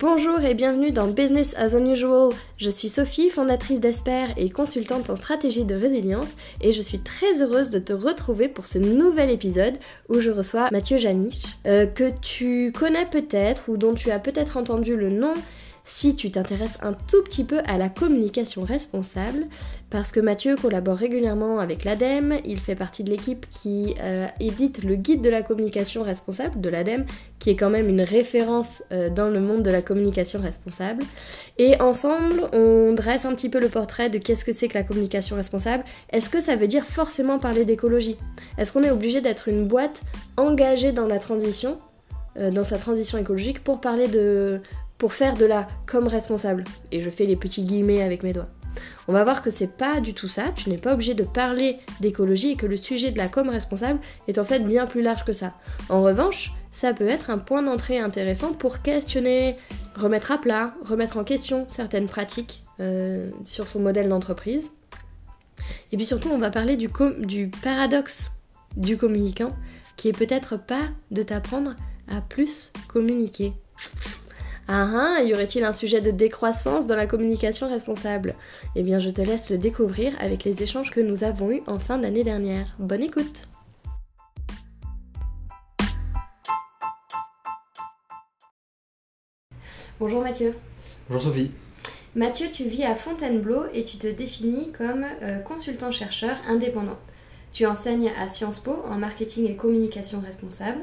Bonjour et bienvenue dans Business as Unusual. Je suis Sophie, fondatrice d'Esper et consultante en stratégie de résilience et je suis très heureuse de te retrouver pour ce nouvel épisode où je reçois Mathieu Janisch, euh, que tu connais peut-être ou dont tu as peut-être entendu le nom si tu t'intéresses un tout petit peu à la communication responsable, parce que Mathieu collabore régulièrement avec l'ADEME, il fait partie de l'équipe qui euh, édite le guide de la communication responsable de l'ADEME, qui est quand même une référence euh, dans le monde de la communication responsable. Et ensemble, on dresse un petit peu le portrait de qu'est-ce que c'est que la communication responsable. Est-ce que ça veut dire forcément parler d'écologie? Est-ce qu'on est obligé d'être une boîte engagée dans la transition euh, dans sa transition écologique pour parler de pour faire de la comme responsable. Et je fais les petits guillemets avec mes doigts. On va voir que c'est pas du tout ça, tu n'es pas obligé de parler d'écologie et que le sujet de la com responsable est en fait bien plus large que ça. En revanche, ça peut être un point d'entrée intéressant pour questionner, remettre à plat, remettre en question certaines pratiques euh, sur son modèle d'entreprise. Et puis surtout, on va parler du, du paradoxe du communicant, qui est peut-être pas de t'apprendre à plus communiquer. Ah ah, y aurait-il un sujet de décroissance dans la communication responsable? Eh bien, je te laisse le découvrir avec les échanges que nous avons eus en fin d'année dernière. Bonne écoute Bonjour Mathieu. Bonjour Sophie. Mathieu, tu vis à Fontainebleau et tu te définis comme euh, consultant-chercheur indépendant. Tu enseignes à Sciences Po en marketing et communication responsable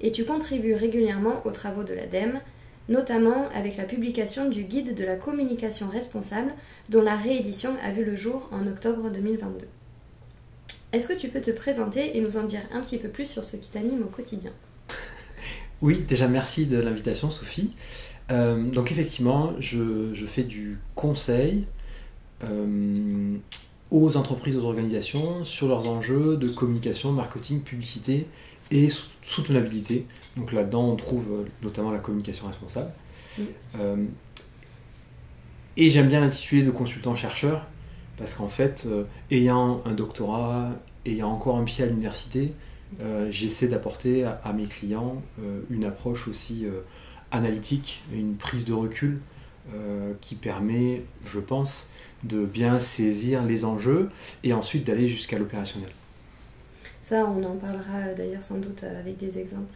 et tu contribues régulièrement aux travaux de l'ADEME, notamment avec la publication du guide de la communication responsable dont la réédition a vu le jour en octobre 2022. Est-ce que tu peux te présenter et nous en dire un petit peu plus sur ce qui t'anime au quotidien? Oui, déjà merci de l'invitation Sophie. Euh, donc effectivement, je, fais du conseil euh, aux entreprises, aux organisations sur leurs enjeux de communication, marketing, publicité et soutenabilité. Donc là-dedans, on trouve euh, notamment la communication responsable. Euh, et j'aime bien l'intitulé de consultant-chercheur, parce qu'en fait, euh, ayant un doctorat, ayant encore un pied à l'université, j'essaie d'apporter à, mes clients une approche aussi analytique, une prise de recul qui permet, je pense, de bien saisir les enjeux et ensuite d'aller jusqu'à l'opérationnel. Ça, on en parlera d'ailleurs sans doute avec des exemples.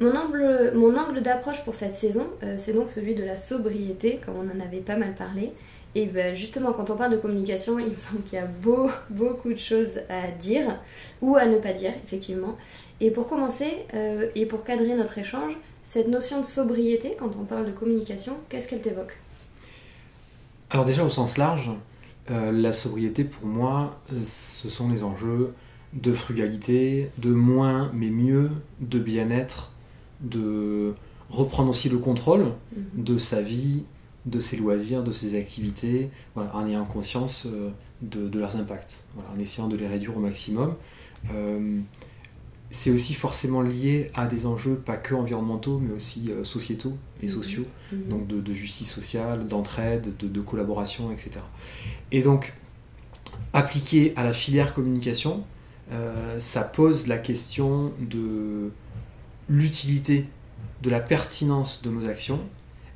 Mon angle, mon angle d'approche pour cette saison, euh, c'est donc celui de la sobriété, comme on en avait pas mal parlé. Et ben, justement, quand on parle de communication, il me semble qu'il y a beau, beaucoup de choses à dire ou à ne pas dire, effectivement. Et pour commencer, euh, et pour cadrer notre échange, cette notion de sobriété, quand on parle de communication, qu'est-ce qu'elle t'évoque? Alors déjà, au sens large, euh, la sobriété, pour moi, ce sont les enjeux de frugalité, de moins mais mieux, de bien-être, de reprendre aussi le contrôle mhm. de sa vie, de ses loisirs, de ses activités, en ayant conscience euh, de, leurs impacts, en essayant de les réduire au maximum. Euh, c'est aussi forcément lié à des enjeux pas que environnementaux, mais aussi euh, sociétaux et mhm. sociaux, mhm. donc de, justice sociale, d'entraide, de, de, collaboration, etc. Et donc, appliqué à la filière communication, ça pose la question de l'utilité, de la pertinence de nos actions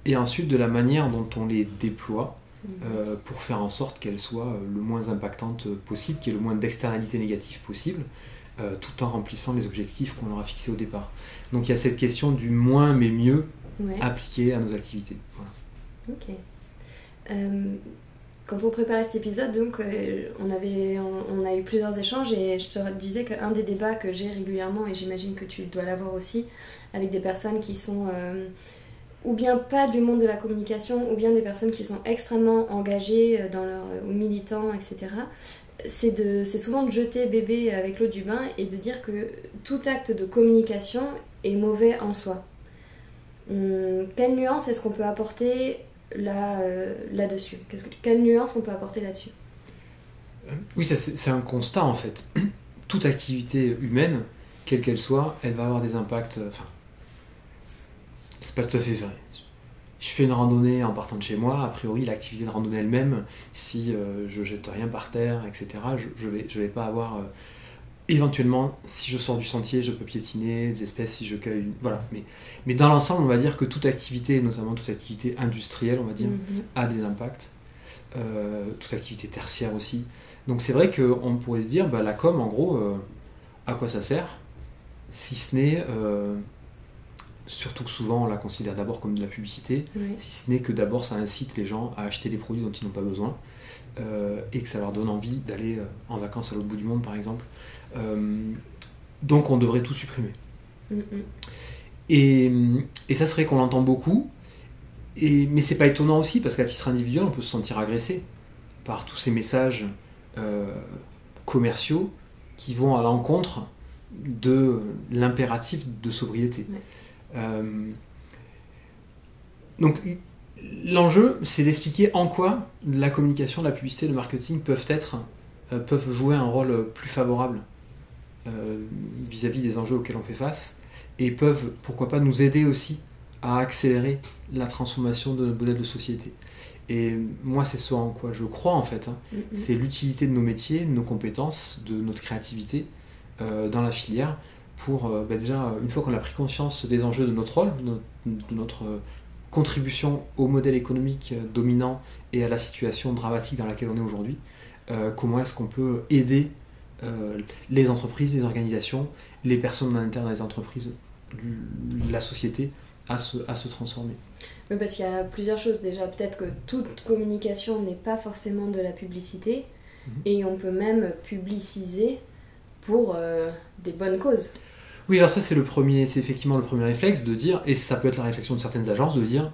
et ensuite de la manière dont on les déploie mhm. euh, pour faire en sorte qu'elles soient euh, le moins impactantes possible, qu'il y ait le moins d'externalités négatives possible, euh, tout en remplissant les objectifs qu'on leur a fixés au départ. Donc il y a cette question du moins mais mieux appliqué à nos activités. Ok quand on préparait cet épisode, donc, euh, on, a eu plusieurs échanges et je te disais qu'un des débats que j'ai régulièrement, et j'imagine que tu dois l'avoir aussi, avec des personnes qui sont euh, ou bien pas du monde de la communication, ou bien des personnes qui sont extrêmement engagées euh, dans leur, ou militants, etc., c'est souvent de jeter bébé avec l'eau du bain et de dire que tout acte de communication est mauvais en soi. Hum, quelle nuance est-ce qu'on peut apporter là, euh, là-dessus Quelle nuance on peut apporter là-dessus euh, Oui, c'est un constat en fait. Toute activité humaine, quelle qu'elle soit, elle va avoir des impacts. Euh, enfin, c'est pas tout à fait vrai. Je fais une randonnée en partant de chez moi, a priori l'activité de randonnée elle-même, si je jette rien par terre, etc., je, je, vais, je vais pas avoir éventuellement, si je sors du sentier, je peux piétiner des espèces si je cueille. Voilà. Mais, mais dans l'ensemble, on va dire que toute activité, notamment toute activité industrielle, on va dire, Mhm. a des impacts. Euh, toute activité tertiaire aussi. Donc c'est vrai qu'on pourrait se dire, bah, la com, en gros, euh, à quoi ça sert? Si ce n'est, euh, surtout que souvent on la considère d'abord comme de la publicité, si ce n'est que d'abord ça incite les gens à acheter des produits dont ils n'ont pas besoin euh, et que ça leur donne envie d'aller en vacances à l'autre bout du monde par exemple. Euh, donc on devrait tout supprimer. Et, et ça serait qu'on l'entend beaucoup, et, mais c'est pas étonnant aussi parce qu'à titre individuel on peut se sentir agressé par tous ces messages euh, commerciaux qui vont à l'encontre de l'impératif de sobriété. Ouais. Euh, donc l'enjeu, c'est d'expliquer en quoi la communication, la publicité, le marketing peuvent être, euh, peuvent jouer un rôle plus favorable euh, vis-à-vis des enjeux auxquels on fait face, et peuvent, pourquoi pas, nous aider aussi à accélérer la transformation de notre modèle de société. Et moi, c'est ce en quoi je crois en fait. hein. Mhm. C'est l'utilité de nos métiers, de nos compétences, de notre créativité euh, dans la filière pour euh, bah, déjà, une fois qu'on a pris conscience des enjeux de notre rôle, de notre, de notre, euh, contribution au modèle économique dominant et à la situation dramatique dans laquelle on est aujourd'hui, comment est-ce qu'on peut aider euh, les entreprises, les organisations, les personnes en interne dans les entreprises, la société à se, à se transformer. Oui, parce qu'il y a plusieurs choses. Déjà, peut-être que toute communication n'est pas forcément de la publicité. Mhm. Et on peut même publiciser pour euh, des bonnes causes. Oui, alors ça c'est le premier, c'est effectivement le premier réflexe de dire, et ça peut être la réflexion de certaines agences, de dire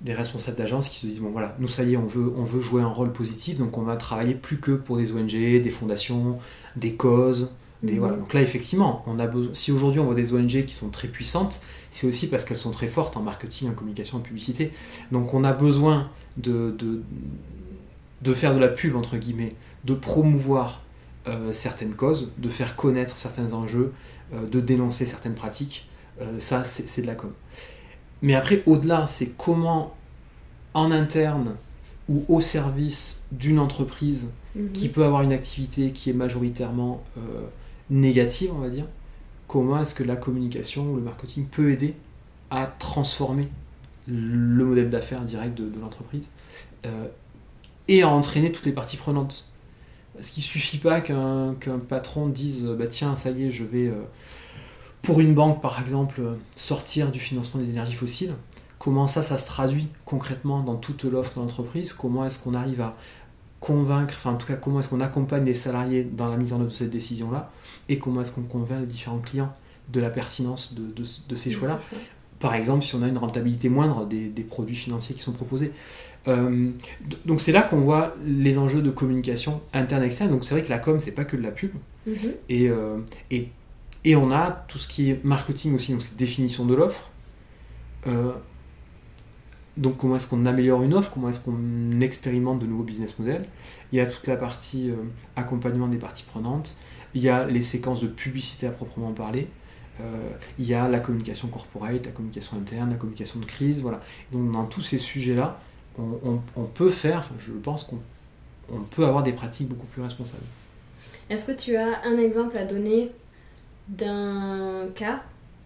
des responsables d'agences qui se disent bon voilà, nous ça y est, on veut, on veut jouer un rôle positif, donc on va travailler plus que pour des ONG, des fondations, des causes. Des, Mhm. voilà. Donc là effectivement, on a besoin, si aujourd'hui on voit des ONG qui sont très puissantes, c'est aussi parce qu'elles sont très fortes en marketing, en communication, en publicité. Donc on a besoin de, de, de faire de la pub entre guillemets, de promouvoir euh, certaines causes, de faire connaître certains enjeux, euh, de dénoncer certaines pratiques. Euh, ça, c'est de la com. Mais après, au-delà, c'est comment, en interne ou au service d'une entreprise Mhm. qui peut avoir une activité qui est majoritairement euh, négative, on va dire, comment est-ce que la communication ou le marketing peut aider à transformer le modèle d'affaires direct de, de l'entreprise euh, et à entraîner toutes les parties prenantes? Parce qu'il suffit pas qu'un qu'un patron dise bah tiens ça y est je vais euh, pour une banque par exemple sortir du financement des énergies fossiles. Comment ça ça se traduit concrètement dans toute l'offre de l'entreprise? Comment est-ce qu'on arrive à convaincre, enfin en tout cas comment est-ce qu'on accompagne les salariés dans la mise en œuvre de cette décision-là? Et comment est-ce qu'on convainc les différents clients de la pertinence de, de- de ces choix-là? Par exemple, si on a une rentabilité moindre des, des produits financiers qui sont proposés. Euh, donc c'est là qu'on voit les enjeux de communication interne externe. Donc c'est vrai que la com, c'est pas que de la pub. Mhm. Et, euh, et, et on a tout ce qui est marketing aussi, donc c'est définition de l'offre. Euh, donc comment est-ce qu'on améliore une offre, comment est-ce qu'on expérimente de nouveaux business models. Il y a toute la partie euh, accompagnement des parties prenantes, il y a les séquences de publicité à proprement parler, euh, il y a la communication corporate, la communication interne, la communication de crise, voilà. Donc dans tous ces sujets-là, on, peut faire, je pense qu'on on peut avoir des pratiques beaucoup plus responsables. Est-ce que tu as un exemple à donner d'un cas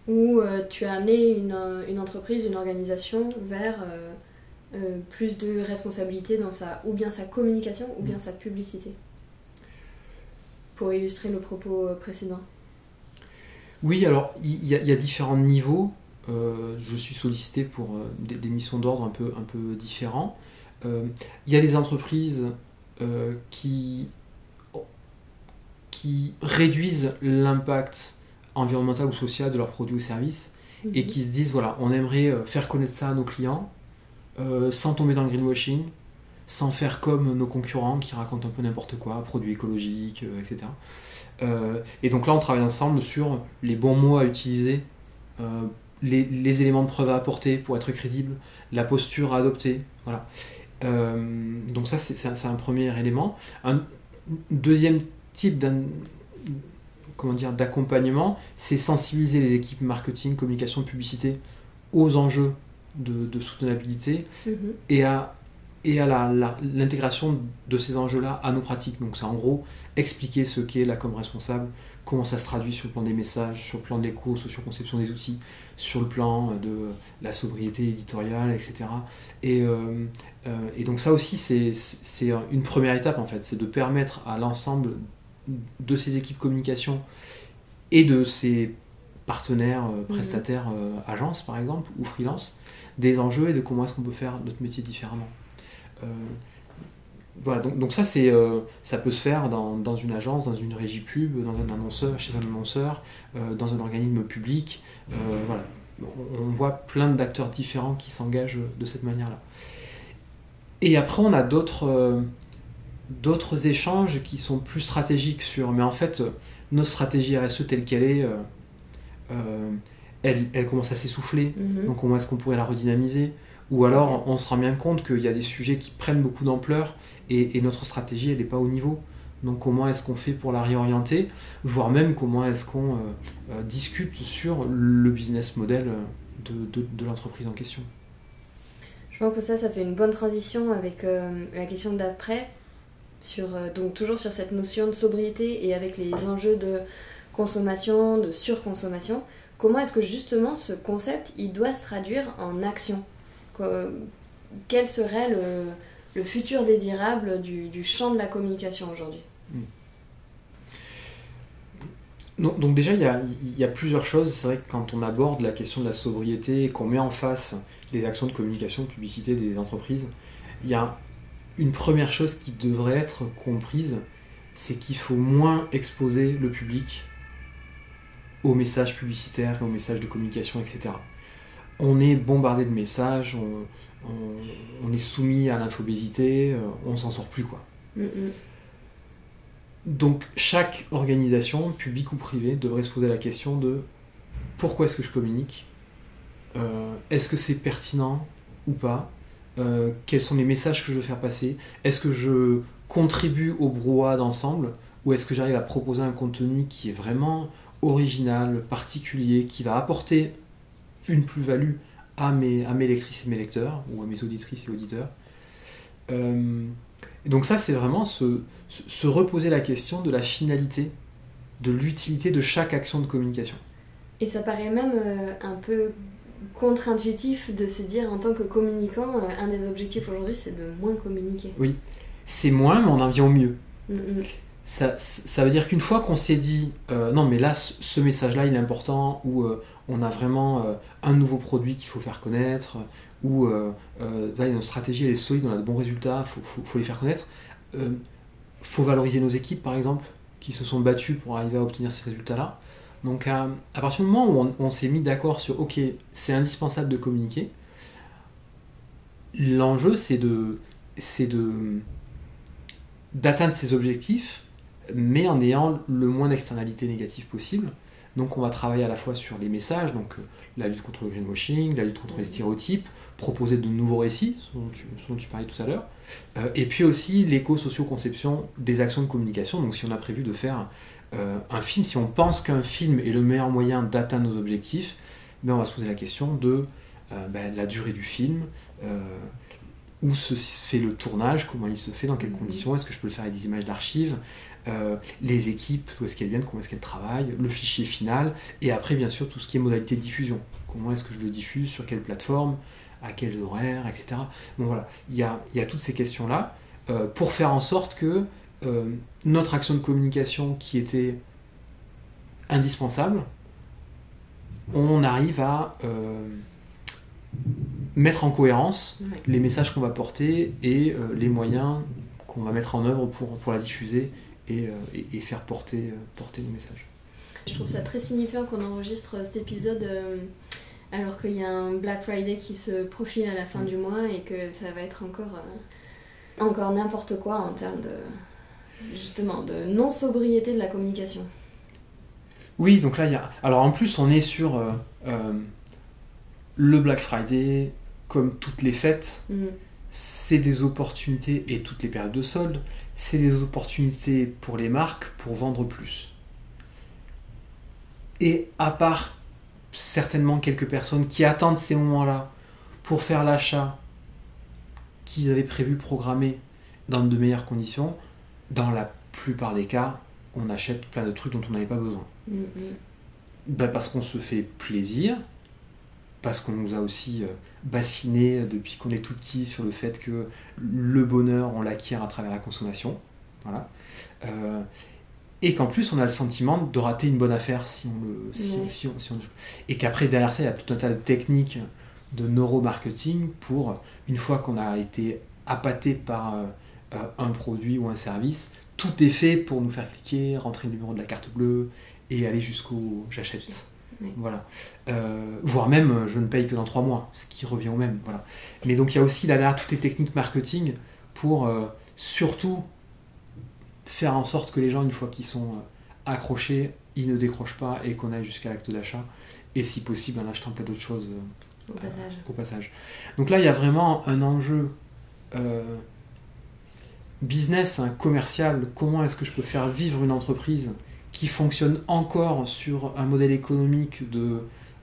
où euh, tu as amené une, euh, une entreprise, une organisation vers euh, plus de responsabilité dans sa, ou bien sa communication ou bien sa publicité Pour illustrer le propos euh, précédent. Oui, alors il y, a- il y a différents niveaux. Euh, je suis sollicité pour euh, des, des missions d'ordre un peu, un peu différents. Euh, Il y a des entreprises qui, qui réduisent l'impact environnemental ou social de leurs produits ou services et Mhm. qui se disent voilà, on aimerait euh, faire connaître ça à nos clients euh, sans tomber dans le greenwashing, sans faire comme nos concurrents qui racontent un peu n'importe quoi, produits écologiques, euh, etc. Euh, et donc là, on travaille ensemble sur les bons mots à utiliser, euh, les, les éléments de preuve à apporter pour être crédible, la posture à adopter. Voilà. Donc ça, c'est un, c'est un premier élément. Un deuxième type d'un comment dire d'accompagnement, c'est sensibiliser les équipes marketing, communication, publicité aux enjeux de, de soutenabilité Mhm. et à, et à l'intégration de ces enjeux-là à nos pratiques. Donc c'est en gros expliquer ce qu'est la com responsable, comment ça se traduit sur le plan des messages, sur le plan de l'éco, socio-conception des outils, sur le plan de la sobriété éditoriale, etc. Et, euh, euh, et donc ça aussi, c'est une première étape en fait, c'est de permettre à l'ensemble de ces équipes communication et de ces partenaires, euh, mhm. prestataires, agences par exemple, ou freelance, des enjeux et de comment est-ce qu'on peut faire notre métier différemment. Voilà, donc, donc ça, c'est, euh, ça peut se faire dans, dans, une agence, dans une régie pub, dans un annonceur, chez un annonceur, euh, dans un organisme public. Euh, voilà. On, voit plein d'acteurs différents qui s'engagent de cette manière-là. Et après, on a d'autres, d'autres échanges qui sont plus stratégiques sur. Mais en fait, notre stratégie RSE telle qu'elle est, elle, elle, commence à s'essouffler. Mm-hmm. Donc, comment est-ce qu'on pourrait la redynamiser? Ou alors on se rend bien compte qu'il y a des sujets qui prennent beaucoup d'ampleur et, notre stratégie elle n'est pas au niveau. Donc comment est-ce qu'on fait pour la réorienter, voire même comment est-ce qu'on euh, euh, discute sur le business model de, l'entreprise en question? Je pense que ça, ça fait une bonne transition avec euh, la question d'après, sur, donc toujours sur cette notion de sobriété et avec les enjeux de consommation, de surconsommation. Comment est-ce que justement ce concept, il doit se traduire en action quel serait le, futur désirable du, champ de la communication aujourd'hui hmm. donc, déjà, il y, a, plusieurs choses. C'est vrai que quand on aborde la question de la sobriété et qu'on met en face les actions de communication, de publicité des entreprises, il y a une première chose qui devrait être comprise, c'est qu'il faut moins exposer le public aux messages publicitaires, aux messages de communication, etc on est bombardé de messages, on, est soumis à l'infobésité, euh, on s'en sort plus quoi. Mm. Donc chaque organisation, publique ou privée, devrait se poser la question de pourquoi est-ce que je communique? Euh, Est-ce que c'est pertinent ou pas? Euh, Quels sont les messages que je veux faire passer? Est-ce que je contribue au brouhaha d'ensemble? Ou est-ce que j'arrive à proposer un contenu qui est vraiment original, particulier, qui va apporter une plus-value à mes, lectrices et mes lecteurs, ou à mes auditrices et auditeurs? Euh, donc ça, c'est vraiment se, se, reposer la question de la finalité, de l'utilité de chaque action de communication. Et ça paraît même euh, un peu contre-intuitif de se dire en tant que communicant, euh, un des objectifs aujourd'hui, c'est de moins communiquer. Oui, c'est moins, mais on en vient au mieux. Mm, mm. Ça, ça, veut dire qu'une fois qu'on s'est dit, non, mais là, ce message-là, il est important, ou on a vraiment un nouveau produit qu'il faut faire connaître, ou euh, euh, notre stratégie elle est solide, on a de bons résultats, il faut, les faire connaître. Il euh, faut valoriser nos équipes par exemple, qui se sont battues pour arriver à obtenir ces résultats-là. Donc à, partir du moment où on, s'est mis d'accord sur ok, c'est indispensable de communiquer, l'enjeu c'est de c'est de d'atteindre ces objectifs, mais en ayant le moins d'externalités négatives possible. Donc on va travailler à la fois sur les messages, donc la lutte contre le greenwashing, la lutte contre les stéréotypes, proposer de nouveaux récits, ce dont tu, parlais tout à l'heure, euh, et puis aussi l'éco-socio-conception des actions de communication. Donc si on a prévu de faire euh, un film, si on pense qu'un film est le meilleur moyen d'atteindre nos objectifs, ben on va se poser la question de euh, ben, la durée du film, où se fait le tournage, comment il se fait, dans quelles mmh. conditions, est-ce que je peux le faire avec des images d'archives, euh, les équipes, d'où est-ce qu'elles viennent, comment est-ce qu'elles travaillent, le fichier final, et après bien sûr tout ce qui est modalité de diffusion. Comment est-ce que je le diffuse, sur quelle plateforme, à quels horaires, etc. Bon voilà, il y a, y a toutes ces questions-là euh, pour faire en sorte que euh, notre action de communication qui était indispensable, on arrive à mettre en cohérence les messages qu'on va porter et les moyens qu'on va mettre en œuvre pour, pour la diffuser euh, et, faire porter, euh, porter le message. Je trouve ça très signifiant qu'on enregistre cet épisode euh, alors qu'il y a un Black Friday qui se profile à la fin du mois et que ça va être encore, encore n'importe quoi en termes de justement de non-sobriété de la communication. Oui, donc là, il y a... Alors en plus, on est sur le Black Friday, comme toutes les fêtes, mm. c'est des opportunités et toutes les périodes de soldes, c'est des opportunités pour les marques pour vendre plus. Et à part certainement quelques personnes qui attendent ces moments-là pour faire l'achat qu'ils avaient prévu programmer dans de meilleures conditions, dans la plupart des cas, on achète plein de trucs dont on n'avait pas besoin. Mm, mm. Ben, parce qu'on se fait plaisir, parce qu'on nous a aussi euh, bassiné depuis qu'on est tout petit sur le fait que le bonheur, on l'acquiert à travers la consommation. Voilà. Euh, et qu'en plus, on a le sentiment de rater une bonne affaire si on le. Si, Ouais. si on- si on- et qu'après, derrière ça, il y a tout un tas de techniques de neuromarketing pour, une fois qu'on a été appâté par euh, un produit ou un service, tout est fait pour nous faire cliquer, rentrer le numéro de la carte bleue et aller jusqu'au j'achète. Voilà. Euh, voire même, euh, je ne paye que dans trois mois, ce qui revient au même. Voilà. Mais donc, il y a aussi là derrière toutes les techniques marketing pour euh, surtout faire en sorte que les gens, une fois qu'ils sont euh, accrochés, ils ne décrochent pas et qu'on aille jusqu'à l'acte d'achat. Et si possible, en achetant plein d'autres choses euh, Au passage. au passage. Donc là, il y a vraiment un enjeu euh, business, hein, commercial. Comment est-ce que je peux faire vivre une entreprise qui fonctionne encore sur un modèle économique de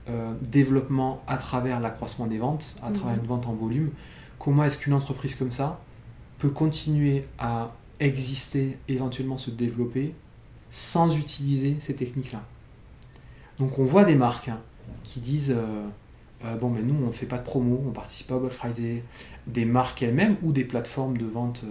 euh, développement à travers l'accroissement des ventes, à travers Mhm. une vente en volume? Comment est-ce qu'une entreprise comme ça peut continuer à exister, éventuellement se développer, sans utiliser ces techniques-là? Donc on voit des marques hein, qui disent... euh, euh, bon, mais nous, on ne fait pas de promo, on participe pas au Black Friday, des marques elles-mêmes ou des plateformes de vente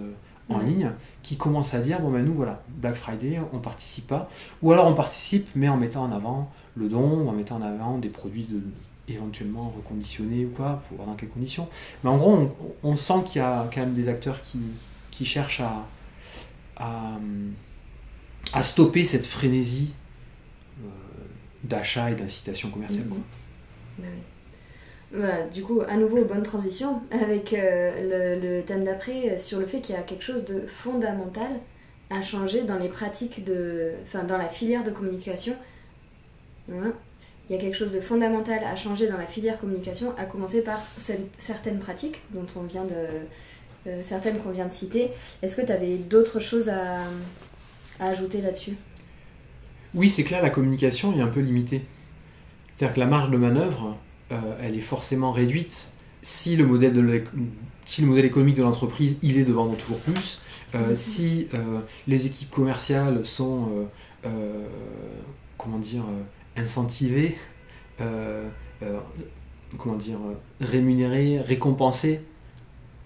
en Ouais. ligne qui commencent à dire, bon, ben nous, voilà, Black Friday, on participe pas. Ou alors on participe, mais en mettant en avant le don, ou en mettant en avant des produits de- éventuellement reconditionnés ou quoi, pour voir dans quelles conditions. Mais en gros, on, on sent qu'il y a quand même des acteurs qui, qui cherchent à, à, à stopper cette frénésie euh, d'achat et d'incitation commerciale. Quoi. Bah. Voilà, du coup, à nouveau, bonne transition avec euh, le, thème d'après sur le fait qu'il y a quelque chose de fondamental à changer dans les pratiques de. Enfin, dans la filière de communication. Il y a quelque chose de fondamental à changer dans la filière communication, à commencer par cer- certaines pratiques dont on vient de. euh, certaines qu'on vient de citer. Est-ce que tu avais d'autres choses à ajouter là-dessus? Oui, c'est que là, la communication est un peu limitée. C'est-à-dire que la marge de manœuvre, euh, elle est forcément réduite si le modèle, de si le modèle économique de l'entreprise, il est de vendre toujours plus, euh, si euh, les équipes commerciales sont, comment dire, incentivées, comment dire, rémunérées, récompensées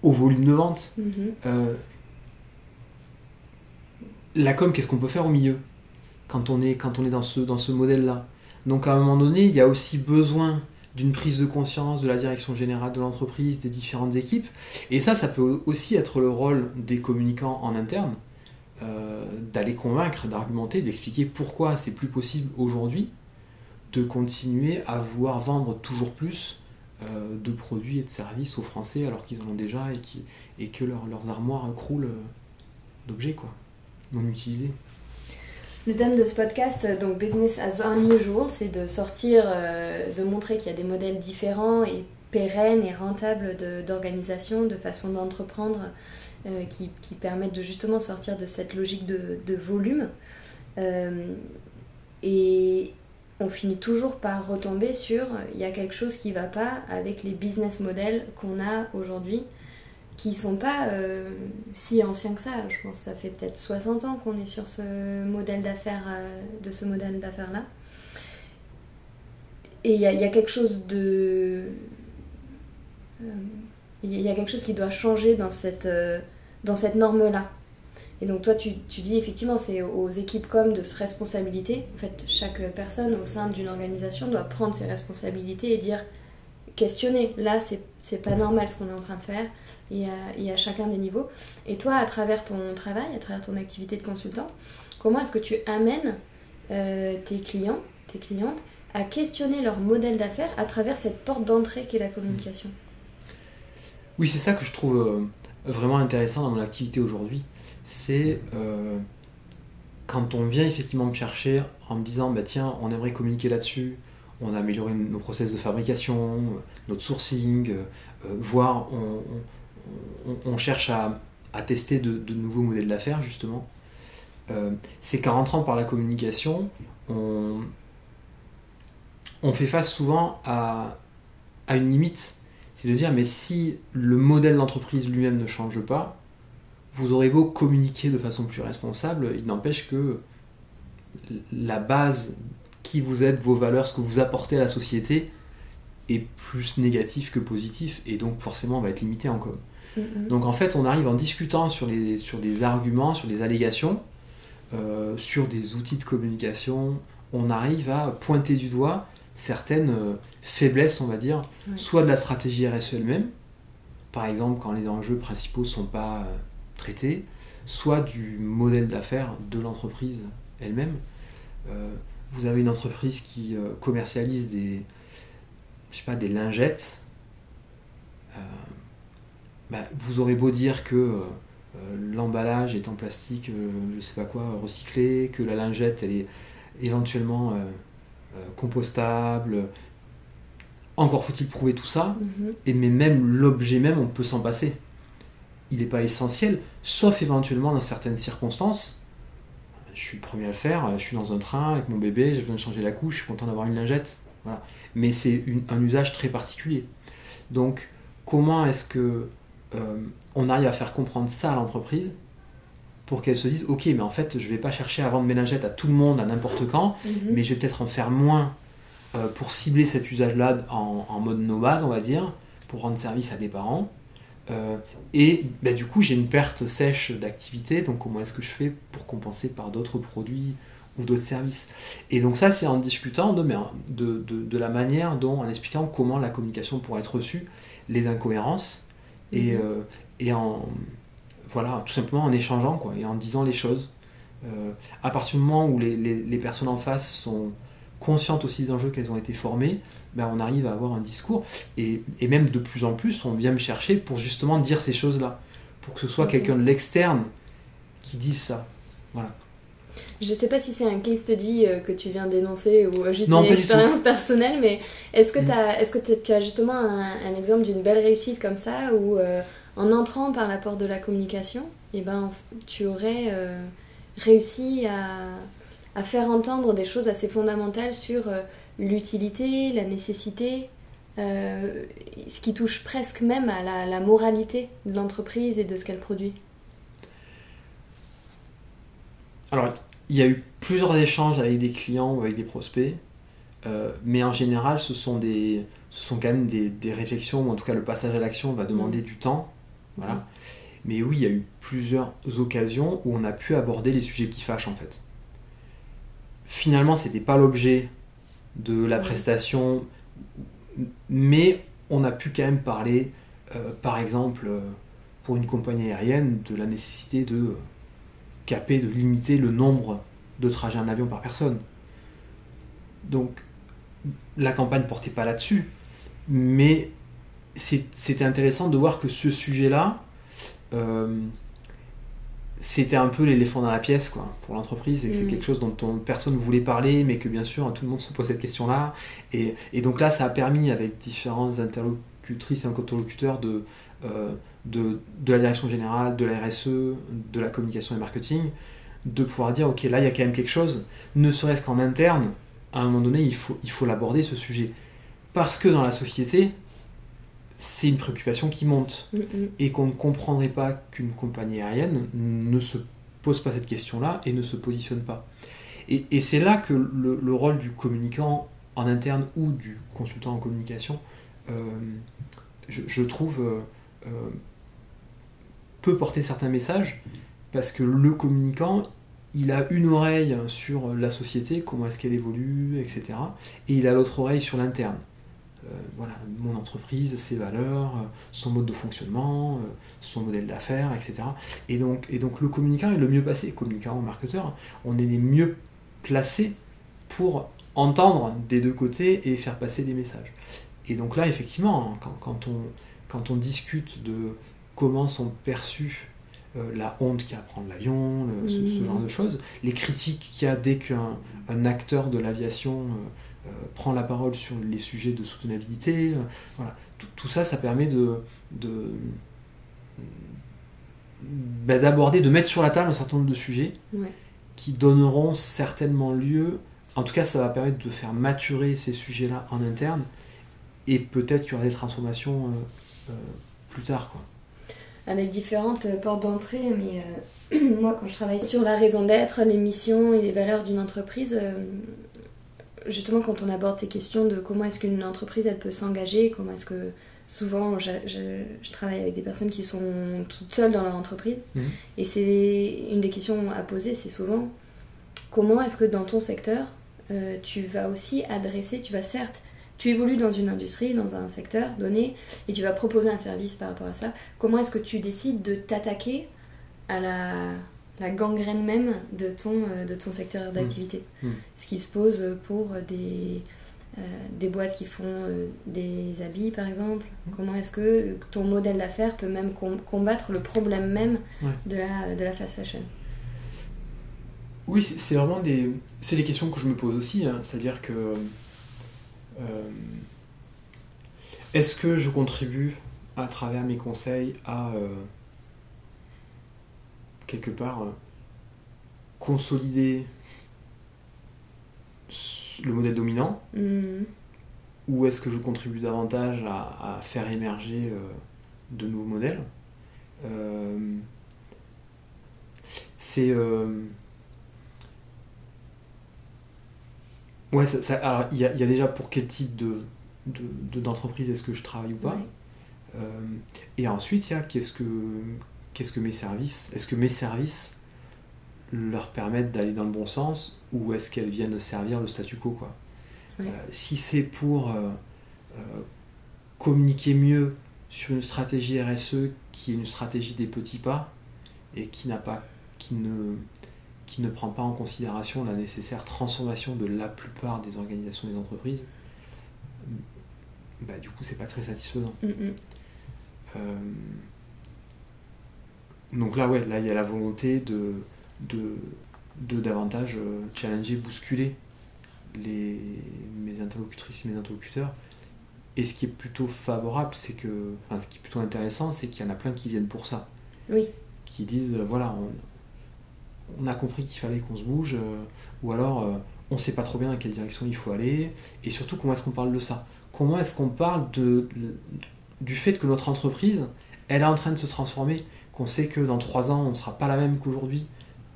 au volume de vente. Mhm. La com, qu'est-ce qu'on peut faire au milieu quand on est, quand on est dans ce, dans ce modèle-là? Donc à un moment donné, il y a aussi besoin d'une prise de conscience de la direction générale de l'entreprise, des différentes équipes. Et ça, ça peut aussi être le rôle des communicants en interne, euh, d'aller convaincre, d'argumenter, d'expliquer pourquoi c'est plus possible aujourd'hui de continuer à vouloir vendre toujours plus euh, de produits et de services aux Français alors qu'ils en ont déjà et, que leur- leurs armoires croulent d'objets quoi, non utilisés. Le thème de ce podcast, euh, donc Business as Unusual, c'est de sortir, euh, de montrer qu'il y a des modèles différents et pérennes et rentables d'organisation, de, façon d'entreprendre euh, qui, permettent de justement sortir de cette logique de, volume. Et on finit toujours par retomber sur il y a quelque chose qui va pas avec les business models qu'on a aujourd'hui qui sont pas euh, si anciens que ça. Je pense que ça fait peut-être 60 ans qu'on est sur ce modèle d'affaires, euh, de ce modèle d'affaires-là. Et il y, a- quelque chose de... euh, Il y a quelque chose qui doit changer dans cette, euh, dans cette norme-là. Et donc toi, tu, tu dis effectivement, c'est aux équipes comme de se responsabilité. En fait, chaque personne au sein d'une organisation doit prendre ses responsabilités et dire, questionner, là, c'est pas normal ce qu'on est en train de faire à, et à chacun des niveaux. Et toi, à travers ton travail, à travers ton activité de consultant, comment est-ce que tu amènes euh, tes clients, tes clientes, à questionner leur modèle d'affaires à travers cette porte d'entrée qu'est la communication? Oui, c'est ça que je trouve euh, vraiment intéressant dans mon activité aujourd'hui. C'est euh, quand on vient effectivement me chercher en me disant bah, tiens, on aimerait communiquer là-dessus, on a amélioré nos process de fabrication, notre sourcing, euh, voire on, cherche à, tester de, nouveaux modèles d'affaires justement. Euh, c'est qu'en rentrant par la communication, on, on fait face souvent à, à une limite C'est de dire, mais si le modèle d'entreprise lui-même ne change pas, vous aurez beau communiquer de façon plus responsable, il n'empêche que la base qui vous êtes, vos valeurs, ce que vous apportez à la société est plus négatif que positif et donc forcément on va être limité en com. Mhm. Donc en fait on arrive en discutant sur, les, sur des arguments, sur des allégations, euh, sur des outils de communication, on arrive à pointer du doigt certaines euh, faiblesses, on va dire, soit de la stratégie RSE elle-même, par exemple quand les enjeux principaux ne sont pas euh, traités, soit du modèle d'affaires de l'entreprise elle-même. Vous avez une entreprise qui euh, commercialise des, je sais pas, des lingettes. Euh, bah, vous aurez beau dire que euh, l'emballage est en plastique, je sais pas quoi, recyclé, que la lingette elle est éventuellement compostable. Encore faut-il prouver tout ça. Mhm. Et mais même l'objet même, on peut s'en passer. Il n'est pas essentiel, sauf éventuellement dans certaines circonstances. Je suis le premier à le faire, je suis dans un train avec mon bébé, j'ai besoin de changer la couche, je suis content d'avoir une lingette. Voilà. Mais c'est un usage très particulier. Donc, comment est-ce que euh, on arrive à faire comprendre ça à l'entreprise pour qu'elle se dise, ok, mais en fait, je vais pas chercher à vendre mes lingettes à tout le monde à n'importe quand, Mhm. mais je vais peut-être en faire moins euh, pour cibler cet usage-là en, en mode nomade, on va dire, pour rendre service à des parents. Euh, et bah, du coup, j'ai une perte sèche d'activité, donc comment est-ce que je fais pour compenser par d'autres produits ou d'autres services? Et donc ça, c'est en discutant de, mais, de, de- de la manière dont, en expliquant comment la communication pourrait être reçue, les incohérences, et, Mhm. euh, et en, voilà, tout simplement en échangeant, quoi, et en disant les choses. Euh, à partir du moment où les, les- les personnes en face sont conscientes aussi des enjeux qu'elles ont été formées, ben on arrive à avoir un discours. Et, et même de plus en plus, on vient me chercher pour justement dire ces choses-là. Pour que ce soit quelqu'un de l'externe qui dise ça. Je sais pas si c'est un case study euh, que tu viens d'énoncer ou euh, juste Non, une expérience personnelle, mais est-ce que, Mm. est-ce que tu as justement un, un exemple d'une belle réussite comme ça où euh, en entrant par la porte de la communication, eh ben, tu aurais euh, réussi à, à faire entendre des choses assez fondamentales sur euh, l'utilité, la nécessité, euh, ce qui touche presque même à la, la moralité de l'entreprise et de ce qu'elle produit Alors, il y a eu plusieurs échanges avec des clients ou avec des prospects, euh, mais en général, ce sont, des, ce sont quand même des, des réflexions, ou en tout cas le passage à l'action va demander du temps. Voilà. Mais oui, il y a eu plusieurs occasions où on a pu aborder les sujets qui fâchent en fait. Finalement, c'était pas l'objet de la prestation, mais on a pu quand même parler, euh, par exemple, euh, pour une compagnie aérienne, de la nécessité de euh, caper, de limiter le nombre de trajets en avion par personne. Donc, la campagne portait pas là-dessus, mais c'est- c'était intéressant de voir que ce sujet-là, euh, c'était un peu l'éléphant dans la pièce quoi, pour l'entreprise, et que c'est Mhm. quelque chose dont on- personne ne voulait parler, mais que bien sûr tout le monde se pose cette question-là. Et, et donc là, ça a permis, avec différentes interlocutrices et interlocuteurs de, euh, de, de la direction générale, de la RSE, de la communication et marketing, de pouvoir dire, ok, là, il y a quand même quelque chose, ne serait-ce qu'en interne, à un moment donné, il faut il faut l'aborder, ce sujet. Parce que dans la société, c'est une préoccupation qui monte Mm, mm. et qu'on ne comprendrait pas qu'une compagnie aérienne ne se pose pas cette question-là et ne se positionne pas. Et, et c'est là que le, le rôle du communicant en interne ou du consultant en communication, euh, je, je trouve, euh, euh, peut porter certains messages parce que le communicant, il a une oreille sur la société, comment est-ce qu'elle évolue, etc. Et il a l'autre oreille sur l'interne. Euh, voilà, mon entreprise, ses valeurs, euh, son mode de fonctionnement, euh, son modèle d'affaires, etc. Et donc, et donc le communicant est le mieux passé, communicant ou marketeur, on est les mieux placés pour entendre des deux côtés et faire passer des messages. Et donc là, effectivement, quand, quand on, quand on discute de comment sont perçues euh, la honte qu'il y a à prendre l'avion, ce, ce Mhm. genre de choses, les critiques qu'il y a dès qu'un un acteur de l'aviation euh, prend la parole sur les sujets de soutenabilité, euh, voilà. tout, tout ça, ça permet de, de bah, d'aborder, de mettre sur la table un certain nombre de sujets Ouais. qui donneront certainement lieu, en tout cas ça va permettre de faire maturer ces sujets-là en interne et peut-être qu'il y aura des transformations plus tard. Quoi. Avec différentes portes d'entrée, mais moi quand je travaille sur la raison d'être, les missions et les valeurs d'une entreprise, justement quand on aborde ces questions de comment est-ce qu'une entreprise elle peut s'engager, comment est-ce que souvent je, je, travaille avec des personnes qui sont toutes seules dans leur entreprise mhm. et c'est une des questions à poser c'est souvent comment est-ce que dans ton secteur euh, tu vas aussi adresser tu vas certes tu évolues dans une industrie dans un secteur donné et tu vas proposer un service par rapport à ça comment est-ce que tu décides de t'attaquer à la, la gangrène même de ton, euh, de ton secteur d'activité mhm. Mhm. ce qui se pose pour des euh, des boîtes qui font euh, des habits par exemple Comment est-ce que ton modèle d'affaires peut même combattre le problème même de, la, de la fast fashion? Oui, c'est vraiment des, c'est des questions que je me pose aussi. Hein. C'est-à-dire que euh, est-ce que je contribue à travers mes conseils à quelque part consolider le modèle dominant mm. Ou est-ce que je contribue davantage à, faire émerger euh, de nouveaux modèles? Euh, C'est. Euh, ouais, ça, alors il y, a déjà pour quel type de, d'entreprise est-ce que je travaille ou pas? Et ensuite, il y a qu'est-ce que, qu'est-ce que mes services Est-ce que mes services leur permettent d'aller dans le bon sens ou est-ce qu'elles viennent servir le statu quo quoi. Euh, si c'est pour euh, euh, communiquer mieux sur une stratégie RSE qui est une stratégie des petits pas et qui n'a pas qui ne qui ne prend pas en considération la nécessaire transformation de la plupart des organisations des entreprises, bah, du coup c'est pas très satisfaisant. Mm, mm. Donc là ouais, là il y a la volonté de de, de davantage euh, challenger, bousculer les, mes interlocutrices et mes interlocuteurs. Et ce qui est plutôt favorable, c'est que, enfin, ce qui est plutôt intéressant, c'est qu'il y en a plein qui viennent pour ça. Oui. Qui disent, euh, voilà, on, a compris qu'il fallait qu'on se bouge, euh, ou alors on ne sait pas trop bien dans quelle direction il faut aller, et surtout comment est-ce qu'on parle de ça? Comment est-ce qu'on parle de, du fait que notre entreprise, elle est en train de se transformer, qu'on sait que dans trois ans, on ne sera pas la même qu'aujourd'hui,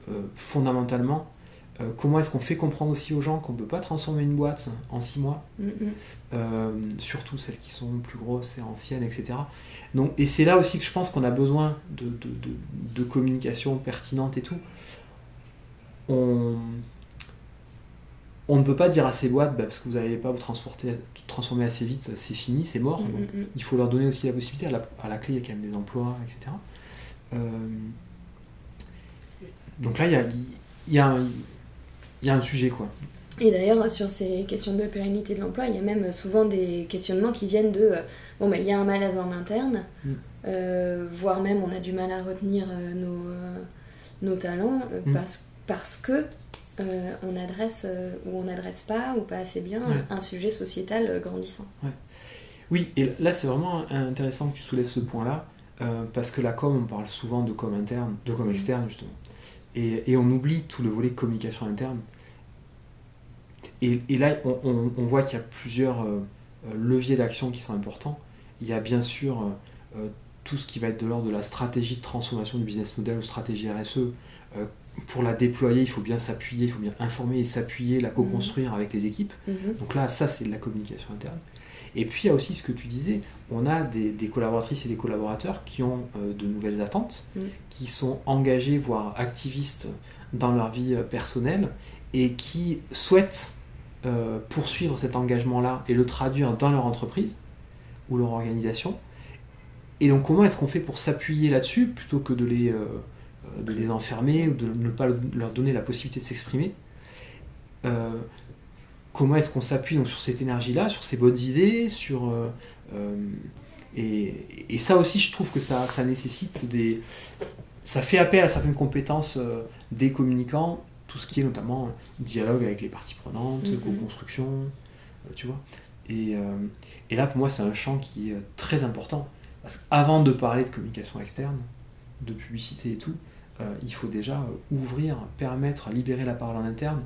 euh, fondamentalement, euh, comment est-ce qu'on fait comprendre aussi aux gens qu'on ne peut pas transformer une boîte en six mois, mm, mm. Euh, surtout celles qui sont plus grosses et anciennes, etc. Donc, et c'est là aussi que je pense qu'on a besoin de, de, communication pertinente et tout. On, on ne peut pas dire à ces boîtes, bah, parce que vous n'allez pas vous transporter, transformer assez vite, c'est fini, c'est mort. Mm, il faut leur donner aussi la possibilité, à la, à la, clé, il y a quand même des emplois, etc. Donc là, il y a, y, a un, y a un sujet, quoi. Et d'ailleurs, sur ces questions de pérennité de l'emploi, il y a même souvent des questionnements qui viennent de euh, bon, ben, il y a un malaise en interne, mm. euh, voire même on a du mal à retenir euh, nos, nos talents mm. parce, parce que on adresse ou on n'adresse pas ou pas assez bien un sujet sociétal grandissant. Oui, et là c'est vraiment intéressant que tu soulèves ce point-là parce que la com, on parle souvent de com interne, de com externe justement. Et, on oublie tout le volet communication interne. Et, là, on, voit qu'il y a plusieurs euh, euh, leviers d'action qui sont importants. Il y a bien sûr euh, tout ce qui va être de l'ordre de la stratégie de transformation du business model ou stratégie RSE. pour la déployer, il faut bien s'appuyer, il faut bien informer et s'appuyer, la co-construire mmh. avec les équipes. Mmh. Donc là, ça, c'est de la communication interne. Et puis il y a aussi ce que tu disais, on a des, collaboratrices et des collaborateurs qui ont euh, de nouvelles attentes, mm. qui sont engagés, voire activistes dans leur vie euh, personnelle et qui souhaitent euh, poursuivre cet engagement-là et le traduire dans leur entreprise ou leur organisation. Et donc comment est-ce qu'on fait pour s'appuyer là-dessus plutôt que de les, de les enfermer ou de ne pas leur donner la possibilité de s'exprimer? Comment est-ce qu'on s'appuie donc sur cette énergie-là, sur ces bonnes idées, sur euh, euh, et, ça aussi, je trouve que ça, ça, nécessite des, ça fait appel à certaines compétences euh, des communicants, tout ce qui est notamment dialogue avec les parties prenantes, mm-hmm. co-construction, tu vois. Et, et, là, pour moi, c'est un champ qui est très important. Parce qu'avant de parler de communication externe, de publicité et tout, il faut déjà ouvrir, permettre, libérer la parole en interne,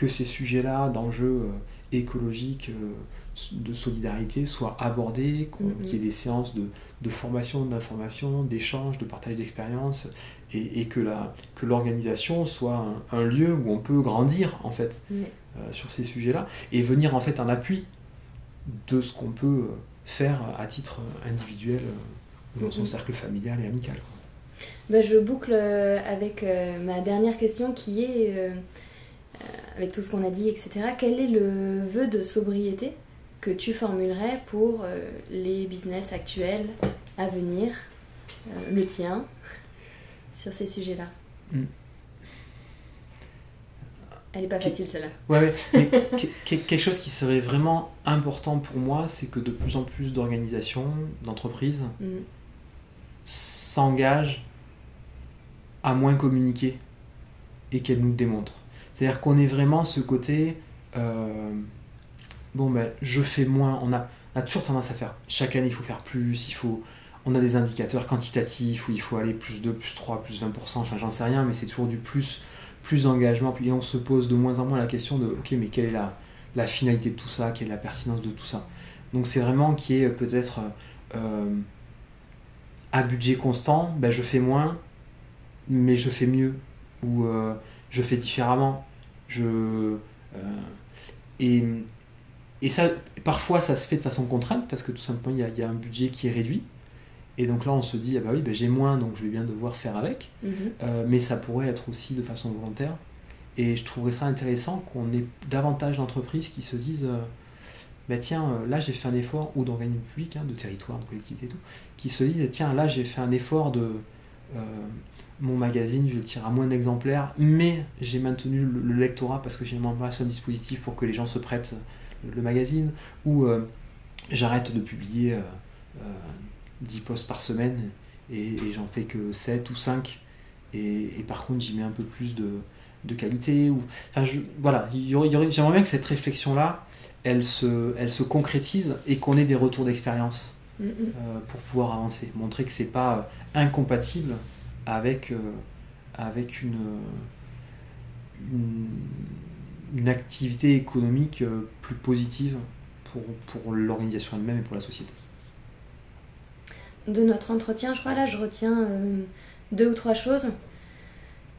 que ces sujets-là d'enjeux, euh, écologique, de solidarité soient abordées, qu'il y ait des séances de, de formation, d'information, d'échange, de partage d'expériences, et, que, l'organisation soit un, lieu où on peut grandir en fait sur ces sujets-là, et venir en fait en appui de ce qu'on peut faire à titre individuel dans son cercle familial et amical. Bah, je boucle avec ma dernière question qui est euh, avec tout ce qu'on a dit, etc., quel est le vœu de sobriété que tu formulerais pour euh, les business actuels à venir, euh, le tien, sur ces sujets-là hmm. Elle n'est pas facile celle-là. Ouais, quelque chose qui serait vraiment important pour moi, c'est que de plus en plus d'organisations, d'entreprises hmm. s'engagent à moins communiquer et qu'elles nous démontrent. C'est-à-dire qu'on est vraiment ce côté, euh, bon ben je fais moins, on a, toujours tendance à faire, chaque année il faut faire plus, faut, on a des indicateurs quantitatifs où il faut aller plus 2, plus 3, plus 20%, enfin j'en sais rien, mais c'est toujours du plus, plus d'engagement, puis on se pose de moins en moins la question de, ok mais quelle est la, la finalité de tout ça, quelle est la pertinence de tout ça? Donc c'est vraiment qui est peut-être euh, à budget constant, ben je fais moins, mais je fais mieux, ou euh, je fais différemment. Je, euh, et, et ça, parfois, ça se fait de façon contrainte parce que tout simplement, il y a, un budget qui est réduit. Et donc là, on se dit, ah bah oui, bah j'ai moins, donc je vais bien devoir faire avec. Mhm. Euh, mais ça pourrait être aussi de façon volontaire. Et je trouverais ça intéressant qu'on ait davantage d'entreprises qui se disent, euh, bah tiens, là j'ai fait un effort, ou d'organismes publics, hein, de territoire, de collectivités et tout, qui se disent, tiens, là j'ai fait un effort de, mon magazine, je le tire à moins d'exemplaires, mais j'ai maintenu le, lectorat parce que j'ai mis en place un dispositif pour que les gens se prêtent le, magazine, ou euh, j'arrête de publier 10 euh, euh, posts par semaine et, j'en fais que 7 ou 5, et, par contre j'y mets un peu plus de, qualité. Ou, enfin, je, voilà, j'aimerais bien que cette réflexion-là, elle se, elle se concrétise et qu'on ait des retours d'expérience. Mm, pour pouvoir avancer, montrer que c'est pas incompatible avec, euh, avec une, une, activité économique euh, plus positive pour, pour l'organisation elle-même et pour la société. De notre entretien, je crois là, je retiens euh, deux ou trois choses.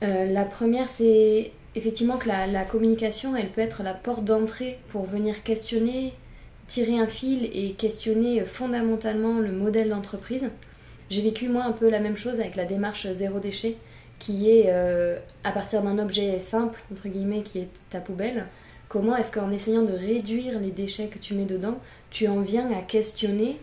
la première, c'est effectivement que la, la, communication, elle peut être la porte d'entrée pour venir questionner, tirer un fil et questionner fondamentalement le modèle d'entreprise. J'ai vécu moi un peu la même chose avec la démarche zéro déchet, qui est euh, à partir d'un objet simple, entre guillemets, qui est ta poubelle, comment est-ce qu'en essayant de réduire les déchets que tu mets dedans, tu en viens à questionner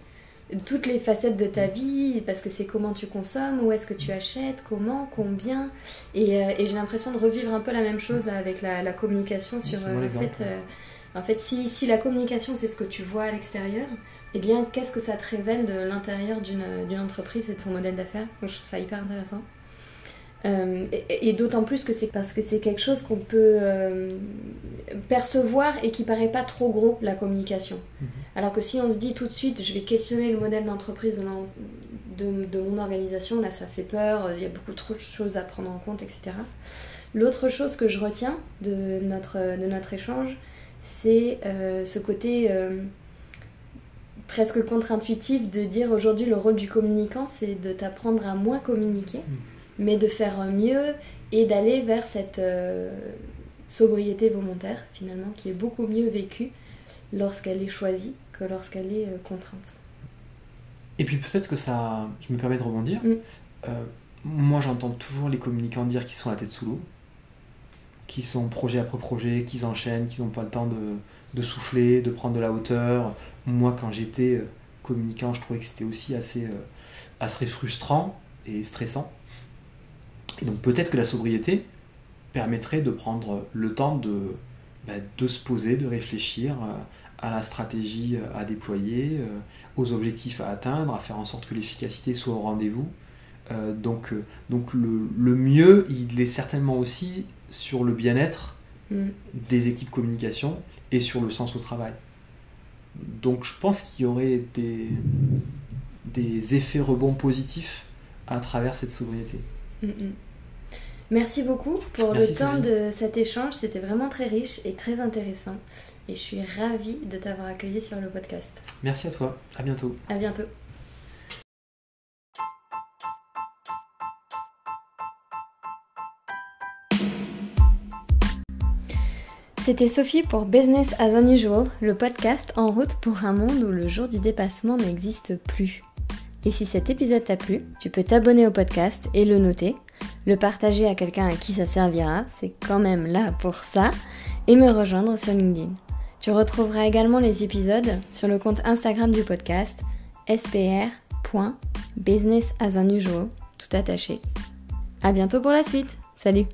toutes les facettes de ta vie, parce que c'est comment tu consommes, où est-ce que tu achètes, comment, combien? Et, euh, j'ai l'impression de revivre un peu la même chose là, avec la, communication sur... Euh, en fait, en fait, si, si la communication c'est ce que tu vois à l'extérieur, eh bien, qu'est-ce que ça te révèle de l'intérieur d'une entreprise et de son modèle d'affaires? Je trouve ça hyper intéressant. Euh, et, d'autant plus que c'est parce que c'est quelque chose qu'on peut euh, percevoir et qui paraît pas trop gros, la communication. Mhm. Alors que si on se dit tout de suite, je vais questionner le modèle d'entreprise de, de, mon organisation, là ça fait peur, il y a beaucoup trop de choses à prendre en compte, etc. L'autre chose que je retiens de notre, de notre échange, c'est euh, ce côté presque contre-intuitif de dire aujourd'hui le rôle du communicant, c'est de t'apprendre à moins communiquer, mm. mais de faire mieux et d'aller vers cette euh, sobriété volontaire, finalement, qui est beaucoup mieux vécue lorsqu'elle est choisie que lorsqu'elle est euh, contrainte. Et puis peut-être que ça, je me permets de rebondir, mm. euh, moi j'entends toujours les communicants dire qu'ils sont la tête sous l'eau, qu'ils sont projet après projet, qu'ils enchaînent, qu'ils n'ont pas le temps de, de souffler, de prendre de la hauteur, moi, quand j'étais euh, communicant, je trouvais que c'était aussi assez, euh, assez frustrant et stressant. Et donc peut-être que la sobriété permettrait de prendre le temps de, bah, de se poser, de réfléchir euh, à la stratégie à déployer, aux objectifs à atteindre, à faire en sorte que l'efficacité soit au rendez-vous. donc donc le, le, mieux, il est certainement aussi sur le bien-être mm. des équipes communication et sur le sens au travail. Donc je pense qu'il y aurait des, des effets rebonds positifs à travers cette sobriété. Mm, mm. Merci beaucoup pour Merci, le temps de cet échange. C'était vraiment très riche et très intéressant. Et je suis ravie de t'avoir accueilli sur le podcast. Merci à toi. À bientôt. À bientôt. C'était Sophie pour Business as Unusual, le podcast en route pour un monde où le jour du dépassement n'existe plus. Et si cet épisode t'a plu, tu peux t'abonner au podcast et le noter, le partager à quelqu'un à qui ça servira, c'est quand même là pour ça, et me rejoindre sur LinkedIn. Tu retrouveras également les épisodes sur le compte Instagram du podcast spr.businessasunusual, tout attaché. À bientôt pour la suite. Salut